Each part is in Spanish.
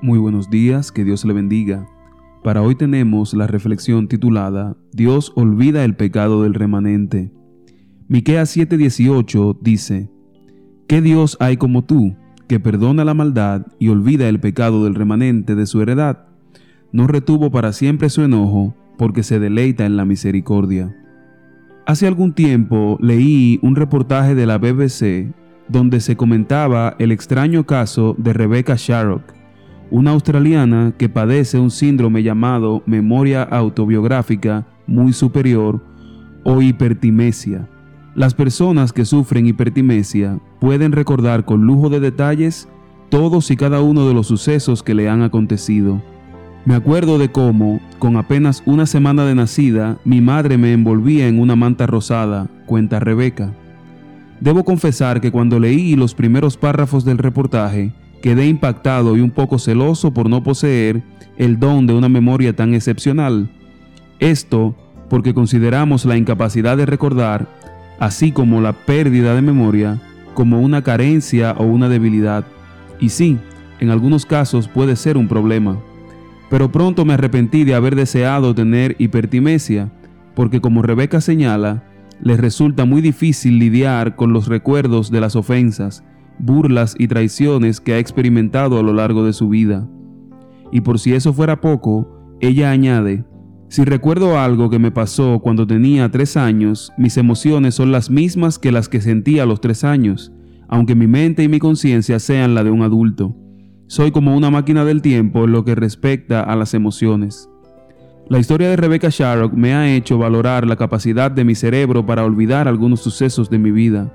Muy buenos días, que Dios le bendiga. Para hoy tenemos la reflexión titulada Dios olvida el pecado del remanente. Miqueas 7:18 dice: ¿Qué Dios hay como tú, que perdona la maldad y olvida el pecado del remanente de su heredad? No retuvo para siempre su enojo, porque se deleita en la misericordia. Hace algún tiempo leí un reportaje de la BBC donde se comentaba el extraño caso de Rebecca Sharrock, una australiana que padece un síndrome llamado memoria autobiográfica muy superior o hipertimesia. Las personas que sufren hipertimesia pueden recordar con lujo de detalles todos y cada uno de los sucesos que le han acontecido. Me acuerdo de cómo, con apenas una semana de nacida, mi madre me envolvía en una manta rosada, cuenta Rebeca. Debo confesar que cuando leí los primeros párrafos del reportaje, Quedé impactado y un poco celoso por no poseer el don de una memoria tan excepcional. Esto porque consideramos la incapacidad de recordar, así como la pérdida de memoria, como una carencia o una debilidad. Y sí, en algunos casos puede ser un problema. Pero pronto me arrepentí de haber deseado tener hipertimesia, porque como Rebeca señala, les resulta muy difícil lidiar con los recuerdos de las ofensas burlas y traiciones que ha experimentado a lo largo de su vida. Y por si eso fuera poco, ella añade, si recuerdo algo que me pasó cuando tenía tres años, mis emociones son las mismas que las que sentía a los tres años, aunque mi mente y mi conciencia sean la de un adulto. Soy como una máquina del tiempo en lo que respecta a las emociones. La historia de Rebecca Sharrock me ha hecho valorar la capacidad de mi cerebro para olvidar algunos sucesos de mi vida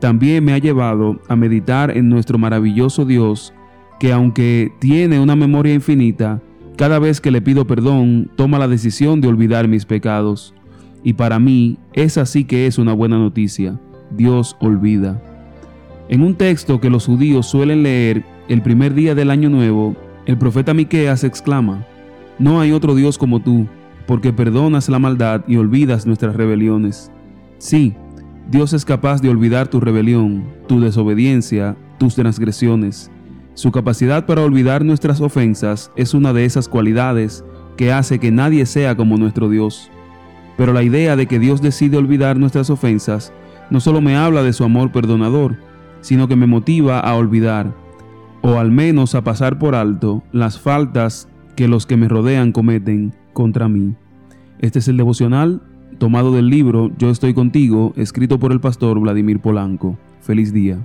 también me ha llevado a meditar en nuestro maravilloso Dios, que aunque tiene una memoria infinita, cada vez que le pido perdón, toma la decisión de olvidar mis pecados. Y para mí, esa sí que es una buena noticia. Dios olvida. En un texto que los judíos suelen leer el primer día del año nuevo, el profeta Miqueas exclama: No hay otro Dios como tú, porque perdonas la maldad y olvidas nuestras rebeliones. Sí, Dios es capaz de olvidar tu rebelión, tu desobediencia, tus transgresiones. Su capacidad para olvidar nuestras ofensas es una de esas cualidades que hace que nadie sea como nuestro Dios. Pero la idea de que Dios decide olvidar nuestras ofensas no solo me habla de su amor perdonador, sino que me motiva a olvidar, o al menos a pasar por alto, las faltas que los que me rodean cometen contra mí. Este es el devocional tomado del libro Yo estoy contigo, escrito por el pastor Vladimir Polanco. Feliz día.